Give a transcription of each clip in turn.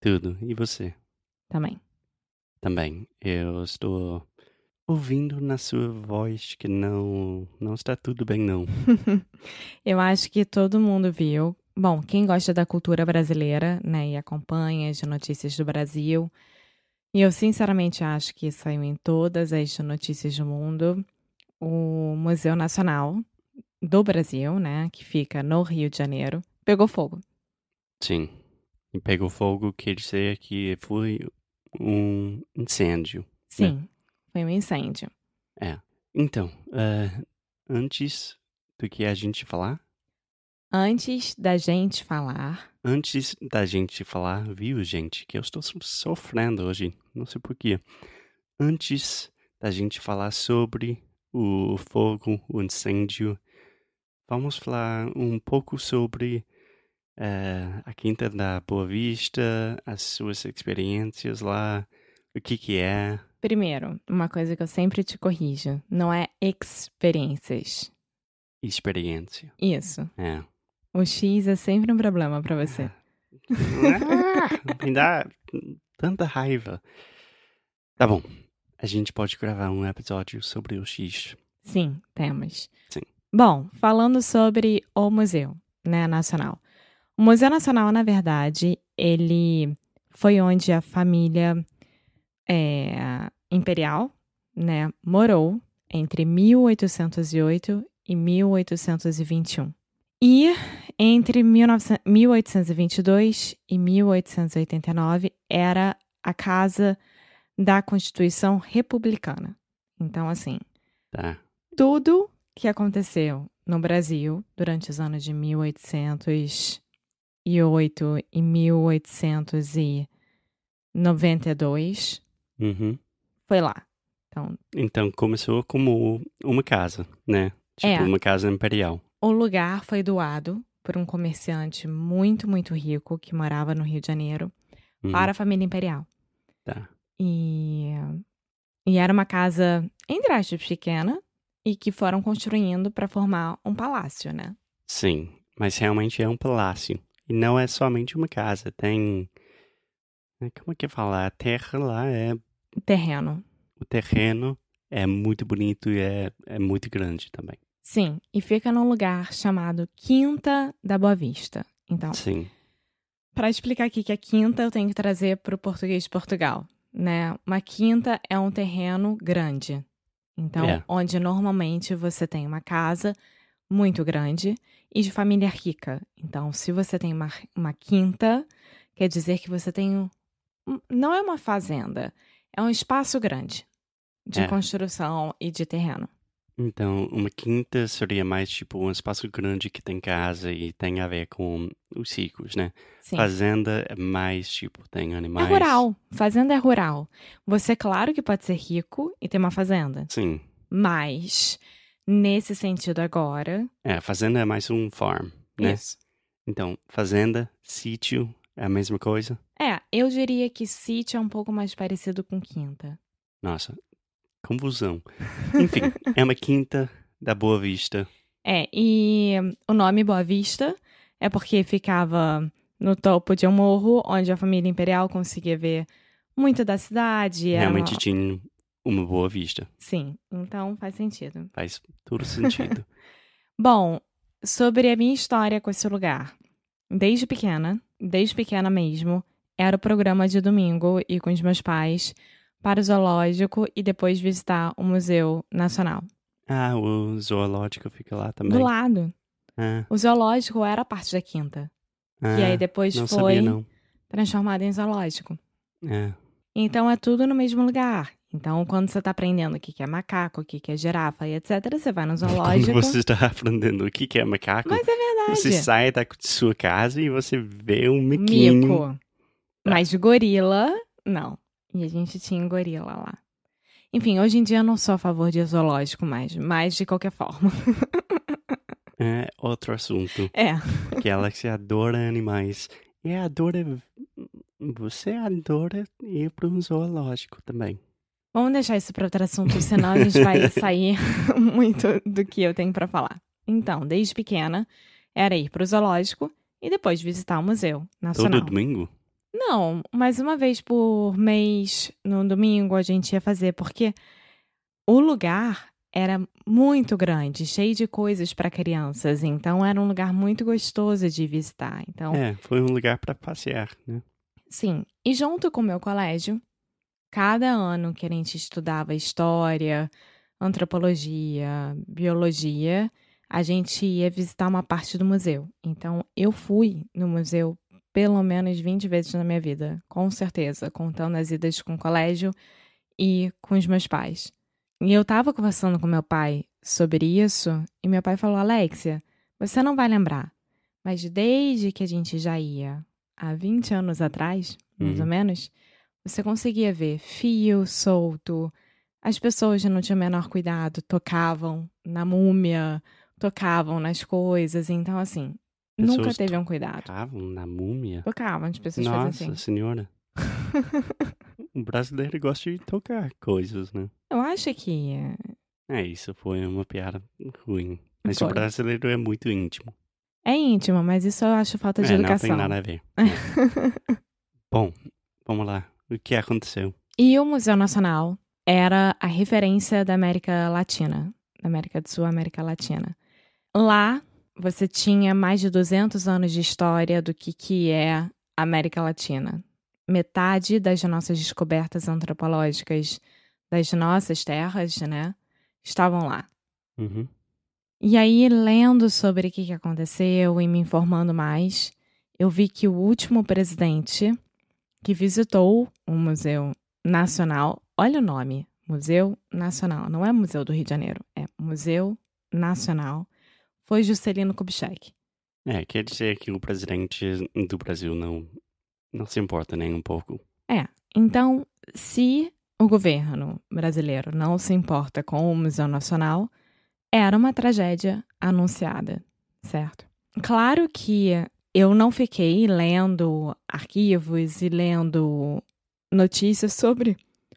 Tudo. E você? Também. Também. Eu estou ouvindo na sua voz que não não está tudo bem não. eu acho que todo mundo viu. Bom, quem gosta da cultura brasileira, né, e acompanha as notícias do Brasil, e eu sinceramente acho que saiu em todas as notícias do mundo, o Museu Nacional do Brasil, né, que fica no Rio de Janeiro, pegou fogo. Sim. E pegou fogo quer dizer que foi um incêndio. Né? Sim, né? foi um incêndio. É. Então, uh, antes do que a gente falar? Antes da gente falar. Antes da gente falar, viu, gente, que eu estou sofrendo hoje, não sei porquê. Antes da gente falar sobre o fogo, o incêndio, vamos falar um pouco sobre uh, a Quinta da Boa Vista, as suas experiências lá, o que que é. Primeiro, uma coisa que eu sempre te corrijo, não é experiências. Experiência. Isso. É. O X é sempre um problema para você. Ah, me dá tanta raiva. Tá bom. A gente pode gravar um episódio sobre o X. Sim, temos. Sim. Bom, falando sobre o museu, né, nacional. O Museu Nacional, na verdade, ele foi onde a família é, imperial, né, morou entre 1808 e 1821. E entre 19, 1822 e 1889 era a casa da Constituição Republicana. Então, assim, tá. tudo que aconteceu no Brasil durante os anos de 1800 1808 e 1892 uhum. foi lá. Então, então começou como uma casa, né? Tipo é, uma casa imperial. O lugar foi doado por um comerciante muito, muito rico que morava no Rio de Janeiro uhum. para a família imperial. Tá. E, e era uma casa, entre aspas, pequena e que foram construindo para formar um palácio, né? Sim, mas realmente é um palácio. E não é somente uma casa, tem. Né, como é que fala? A terra lá é. Terreno. O terreno é muito bonito e é, é muito grande também. Sim, e fica num lugar chamado Quinta da Boa Vista. Então, Sim. Para explicar aqui que a quinta eu tenho que trazer para o português de Portugal, né? Uma quinta é um terreno grande. Então, é. onde normalmente você tem uma casa muito grande e de família rica. Então, se você tem uma, uma quinta, quer dizer que você tem. Um, não é uma fazenda, é um espaço grande de É. construção e de terreno. Então, uma quinta seria mais tipo um espaço grande que tem casa e tem a ver com os ciclos, né? Sim. Fazenda é mais tipo, tem É animais. rural. Fazenda é rural. Você, claro que pode ser rico e ter uma fazenda. Sim. Mas, nesse sentido agora. É, fazenda é mais um farm, né? Isso. Então, fazenda, sítio, é a mesma coisa? É, eu diria que sítio é um pouco mais parecido com quinta. Nossa, confusão. Enfim, é uma quinta da Boa Vista. É, e o nome Boa Vista é porque ficava no topo de um morro onde a família imperial conseguia ver muito da cidade. Realmente uma... tinha uma boa vista. Sim, então faz sentido. Faz todo sentido. Bom, sobre a minha história com esse lugar. Desde pequena, desde pequena mesmo, era o programa de domingo e com os meus pais para o zoológico e depois visitar o Museu Nacional. Ah, o zoológico fica lá também. Do lado. Ah, O zoológico era parte da quinta. ah, e aí depois não foi sabia não. transformado em zoológico. É. Então é tudo no mesmo lugar. Então, quando você tá aprendendo o que que é macaco, o que que é girafa e etc., você vai no Quando zoológico. você está aprendendo o que que é macaco, Mas é verdade. você sai da sua casa e você vê um miquinho. Mico. Mas gorila, não. E a gente tinha um gorila lá. Enfim, hoje em dia eu não sou a favor de zoológico mais, mas de qualquer forma. É outro assunto. É. Que ela se adora animais. E adora. Você adora ir para um zoológico também. Vamos deixar isso para outro assunto, senão a gente vai sair muito do que eu tenho para falar. Então, desde pequena, era ir pro zoológico e depois visitar o Museu Nacional. Todo domingo? Não, mas uma vez por mês, no domingo, a gente ia fazer, porque o lugar era muito grande, cheio de coisas para crianças, então era um lugar muito gostoso de visitar. Então, É, foi um lugar para passear, né? sim. E junto com o meu colégio, cada ano que a gente estudava história, antropologia, biologia, a gente ia visitar uma parte do museu. Então, eu fui no museu pelo menos 20 vezes na minha vida, com certeza, contando as idas com o colégio e com os meus pais. E eu tava conversando com meu pai sobre isso, e meu pai falou: Alexia, você não vai lembrar, mas desde que a gente já ia há 20 anos atrás, mais Uhum. ou menos, você conseguia ver fio solto, as pessoas já não tinham o menor cuidado, tocavam na múmia, tocavam nas coisas, então assim, nunca Pessoas teve um cuidado. Tocavam na múmia? Tocavam, as pessoas Nossa assim. senhora. o brasileiro gosta de tocar coisas, né? Eu acho que É, isso foi uma piada ruim. Mas Foi. o brasileiro é muito íntimo. é íntimo, mas isso eu acho falta de é, não educação. tem nada a ver. Bom, vamos lá. O que aconteceu? E o Museu Nacional era a referência da América Latina, da América do Sul, América Latina. Lá você tinha mais de 200 anos de história do que, que é a América Latina. Metade das nossas descobertas antropológicas das nossas terras, né, estavam lá. Uhum. E aí, lendo sobre o que que aconteceu e me informando mais, eu vi que o último presidente que visitou o Museu Nacional, olha o nome, Museu Nacional, não é Museu do Rio de Janeiro, é Museu Nacional, foi Juscelino Kubitschek. É, quer dizer que o presidente do Brasil não, não se importa nem um pouco. Então, se o governo brasileiro não se importa com o Museu Nacional, era uma tragédia anunciada, certo? Claro que eu não fiquei lendo arquivos e lendo notícias sobre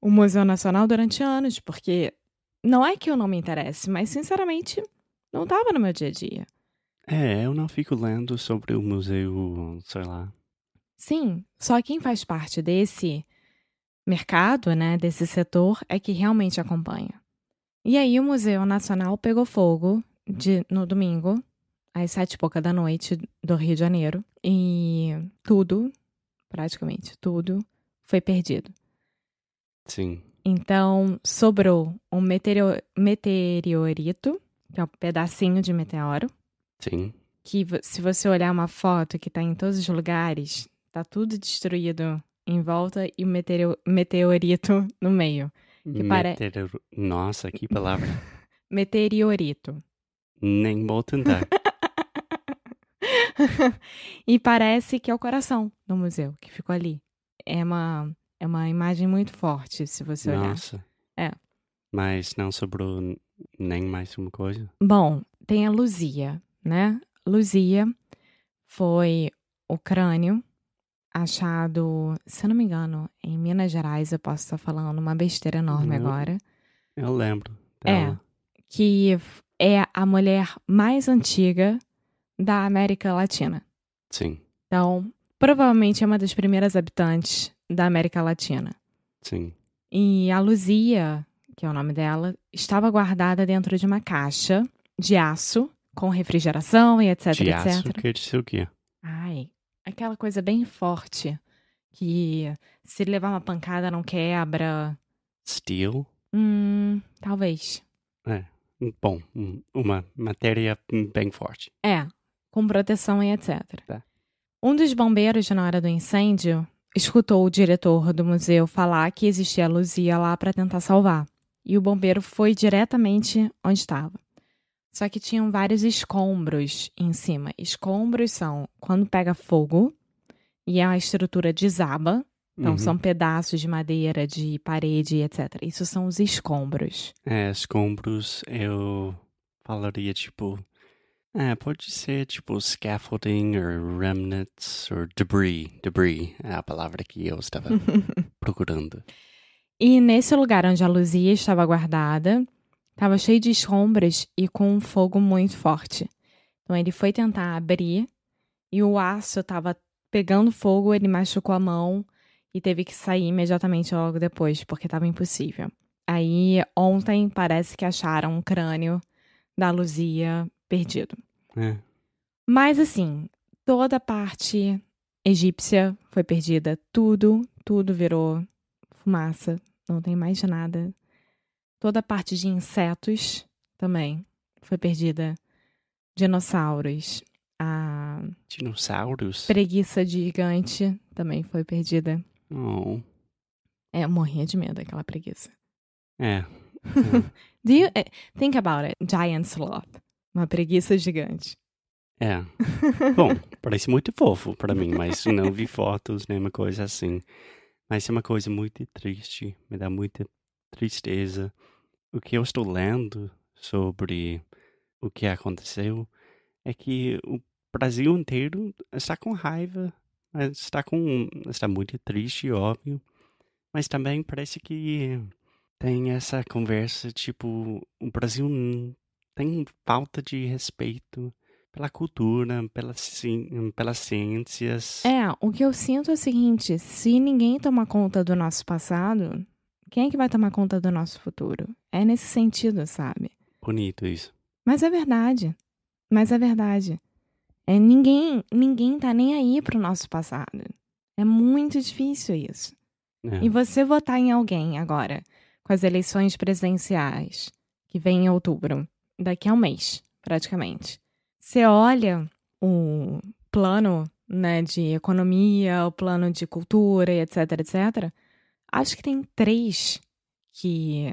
o Museu Nacional durante anos, porque não é que eu não me interesse, mas sinceramente não estava no meu dia a dia. É, eu não fico lendo sobre o museu, sei lá. Sim, só quem faz parte desse mercado, né, desse setor, é que realmente acompanha. E aí o Museu Nacional pegou fogo de, no domingo, às sete e pouca da noite do Rio de Janeiro, e tudo, praticamente tudo, foi perdido. Sim. Então, sobrou um meteoro, meteorito, que é um pedacinho de meteoro, Sim. que se você olhar uma foto que tá em todos os lugares, tá tudo destruído em volta e o meteoro- meteorito no meio. Que pare- Meteoro- Nossa, que palavra. Meteorito. Nem vou tentar. e parece que é o coração do museu que ficou ali. É uma, é uma imagem muito forte, se você olhar. Nossa. É. Mas não sobrou nem mais uma coisa? Bom, tem a Luzia, né? Luzia foi o crânio achado, se eu não me engano, em Minas Gerais. Eu posso estar falando uma besteira enorme Não. agora. Eu lembro. É. dela. Que f- é a mulher mais antiga da América Latina. Sim, Então, provavelmente é uma das primeiras habitantes da América Latina. sim. E a Luzia, que é o nome dela, estava guardada dentro de uma caixa de aço com refrigeração e etc, De aço etc. quer dizer o quê? Ai, aquela coisa bem forte que se levar uma pancada não quebra. Steel? Hum, talvez. É. Bom, um- uma matéria bem forte. É, com proteção e etc. Tá. Um dos bombeiros, na hora do incêndio, escutou o diretor do museu falar que existia luzia lá para tentar salvar. E o bombeiro foi diretamente onde estava. Só que tinham vários escombros em cima. Escombros são quando pega fogo e a estrutura desaba. Então, Uhum. são pedaços de madeira, de parede, etc. Isso são os escombros. É, escombros, eu falaria tipo. É, pode ser tipo scaffolding or remnants or debris. Debris é a palavra que eu estava procurando. E nesse lugar onde a luzia estava guardada, estava cheio de escombros e com um fogo muito forte. Então ele foi tentar abrir e o aço estava pegando fogo, ele machucou a mão e teve que sair imediatamente logo depois, porque estava impossível. Aí ontem parece que acharam um crânio da Luzia perdido. É. Mas assim, toda a parte egípcia foi perdida, tudo, tudo virou fumaça, não tem mais nada. Toda a parte de insetos também foi perdida. Dinossauros, a Dinossauros? preguiça gigante também foi perdida. Oh. É, eu morria de medo daquela preguiça. É. Do you eh, think about it? Giant sloth, uma preguiça gigante. É. Bom, parece muito fofo pra mim, mas não vi fotos, nem uma coisa assim. Mas é uma coisa muito triste, me dá muita tristeza. O que eu estou lendo sobre o que aconteceu é que o Brasil inteiro está com raiva, está com está muito triste, óbvio. Mas também parece que tem essa conversa tipo, o Brasil tem falta de respeito pela cultura, pela, ci- pelas ciências. É, o que eu sinto é o seguinte: se ninguém tomar conta do nosso passado, quem é que vai tomar conta do nosso futuro? É nesse sentido, sabe? Bonito isso. Mas é verdade. Mas é verdade. É, ninguém, ninguém tá nem aí pro nosso passado. É muito difícil isso. É. E você votar em alguém agora, com as eleições presidenciais, que vem em outubro, daqui a um mês, praticamente. Você olha o plano né, de economia, o plano de cultura etc, etc. Acho que tem três que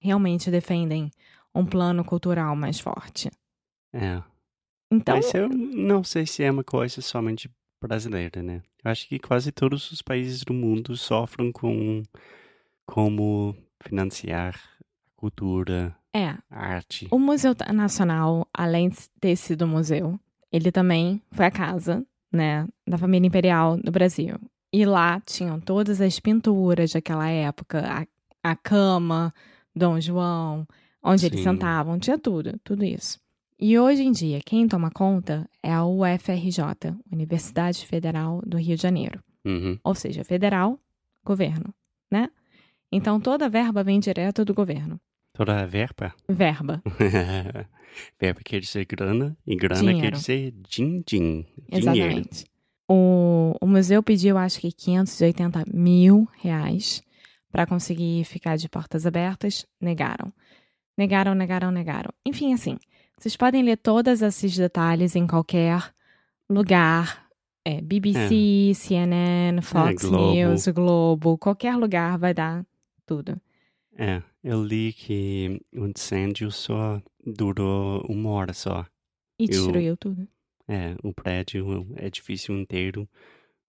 realmente defendem um plano cultural mais forte. É. Então, Mas eu não sei se é uma coisa somente brasileira, né? Eu acho que quase todos os países do mundo sofrem com como financiar a cultura, é, a arte. O Museu Nacional, além de ter sido museu, ele também foi a casa, né, da família imperial do Brasil. E lá tinham todas as pinturas daquela época, a, a cama, Dom João, onde eles Sim. sentavam, tinha tudo, tudo isso. E hoje em dia, quem toma conta é a UFRJ, Universidade Federal do Rio de Janeiro. Uhum. Ou seja, federal, governo, né? Então toda a verba vem direto do governo. Toda a verba. Verba. verba quer dizer grana e grana quer Dinheiro. dizer din-din. Dinheiro. Exatamente. O, o museu pediu, acho que 580 mil reais para conseguir ficar de portas abertas. Negaram. Negaram, negaram, negaram. Enfim, assim, vocês podem ler todos esses detalhes em qualquer lugar. É, BBC, CNN, Fox Globo. News, Globo, qualquer lugar vai dar tudo. É, eu li que o incêndio só durou uma hora só. E Eu- destruiu tudo. É, o prédio, o edifício inteiro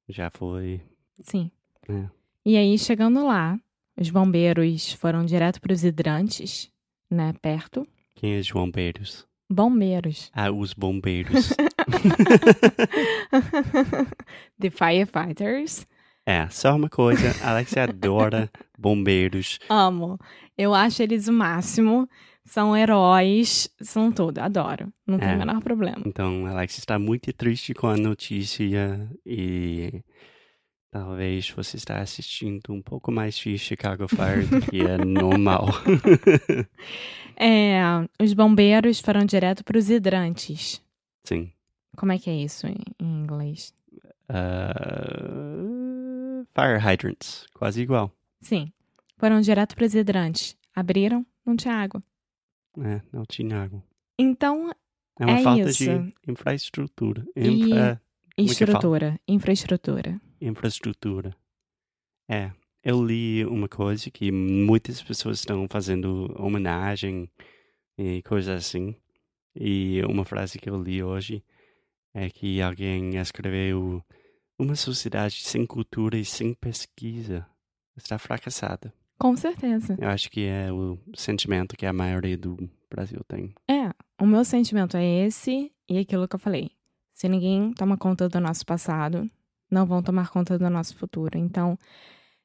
já foi. Sim. É. E aí, chegando lá, os bombeiros foram direto para os hidrantes, né, perto. Quem é os bombeiros? Bombeiros. Ah, os bombeiros. The firefighters. é, só uma coisa, Alex adora bombeiros. Amo. Eu acho eles o máximo. São heróis, são tudo. Adoro. Não tem É. o menor problema. Então, Alex está muito triste com a notícia e talvez você está assistindo um pouco mais de Chicago Fire do que é normal. É, os bombeiros foram direto para os hidrantes. Sim. Como é que é isso em inglês? Ah, fire hydrants, quase igual. Sim. Foram direto para os hidrantes. Abriram, não tinha água. É, não tinha água. Então, É uma É falta isso. de infraestrutura. E- Infra... Como é estrutura, infraestrutura. infraestrutura. É, eu li uma coisa que muitas pessoas estão fazendo homenagem e coisas assim. E uma frase que eu li hoje é que alguém escreveu uma sociedade sem cultura e sem pesquisa está fracassada. Com certeza. Eu acho que é o sentimento que a maioria do Brasil tem. É, o meu sentimento é esse e aquilo que eu falei. Se ninguém toma conta do nosso passado, não vão tomar conta do nosso futuro. Então,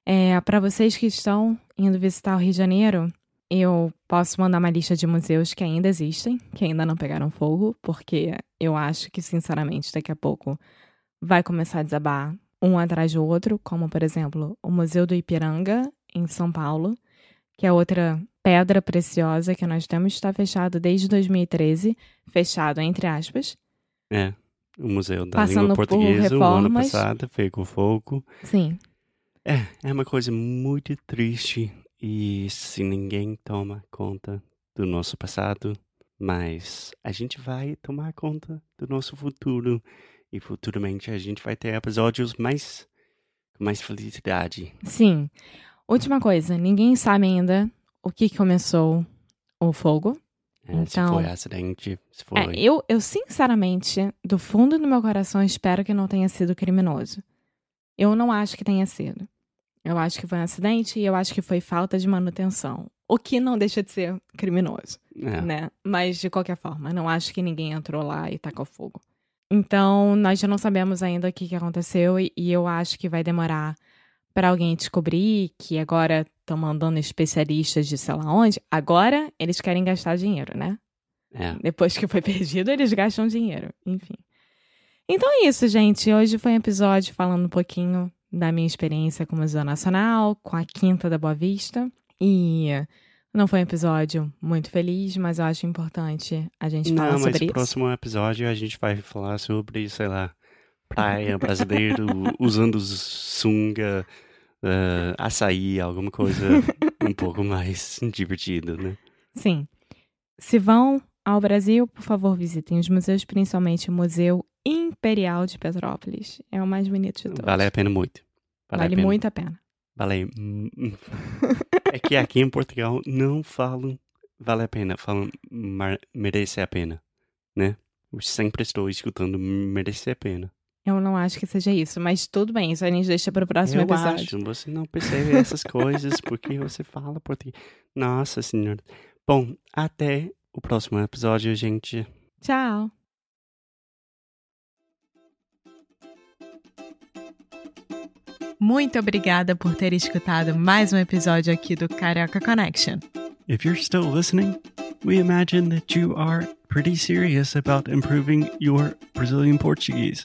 é, para vocês que estão indo visitar o Rio de Janeiro, eu posso mandar uma lista de museus que ainda existem, que ainda não pegaram fogo, porque eu acho que, sinceramente, daqui a pouco vai começar a desabar um atrás do outro, como, por exemplo, o Museu do Ipiranga, em São Paulo, que é outra pedra preciosa que nós temos, está fechado desde 2013, fechado entre aspas. É, o Museu da Passando Língua por Portuguesa, o ano passado, pegou fogo. Sim, É, é uma coisa muito triste e se ninguém toma conta do nosso passado, mas a gente vai tomar conta do nosso futuro e futuramente a gente vai ter episódios mais com mais felicidade. sim. Última coisa, ninguém sabe ainda o que começou o fogo. É, Se Então- foi acidente, se foi. É, eu, eu, sinceramente, do fundo do meu coração, espero que não tenha sido criminoso. Eu não acho que tenha sido. Eu acho que foi um acidente e eu acho que foi falta de manutenção. O que não deixa de ser criminoso. É, né? Mas de qualquer forma, não acho que ninguém entrou lá e tacou fogo. Então, nós já não sabemos ainda o que, que aconteceu e, e eu acho que vai demorar para alguém descobrir que agora estão mandando especialistas de sei lá onde. Agora eles querem gastar dinheiro, né? é. Depois que foi perdido, eles gastam dinheiro. Enfim. Então é isso, gente. Hoje foi um episódio falando um pouquinho da minha experiência com o Museu Nacional, com a Quinta da Boa Vista. E não foi um episódio muito feliz, mas eu acho importante a gente falar Não, mas sobre no isso. próximo episódio a gente vai falar sobre, sei lá, praia brasileiro usando sunga, eh, açaí, alguma coisa um pouco mais divertida, né? Sim. Se vão ao Brasil, por favor, visitem os museus, principalmente o Museu Imperial de Petrópolis. É o mais bonito de todos. Vale a pena muito. Vale, Vale a pena. muito a pena. Vale. é que aqui em Portugal não falam vale a pena, falam merece a pena, né? Eu sempre estou escutando merece a pena. Eu não acho que seja isso, mas tudo bem, isso a gente deixa para o próximo Eu episódio. acho, você não percebe essas coisas porque você fala português. Nossa senhora. Bom, até o próximo episódio, gente. Tchau! Muito obrigada por ter escutado mais um episódio aqui do Carioca Connection. If you're still listening, we imagine that you are pretty serious about improving your Brazilian Portuguese.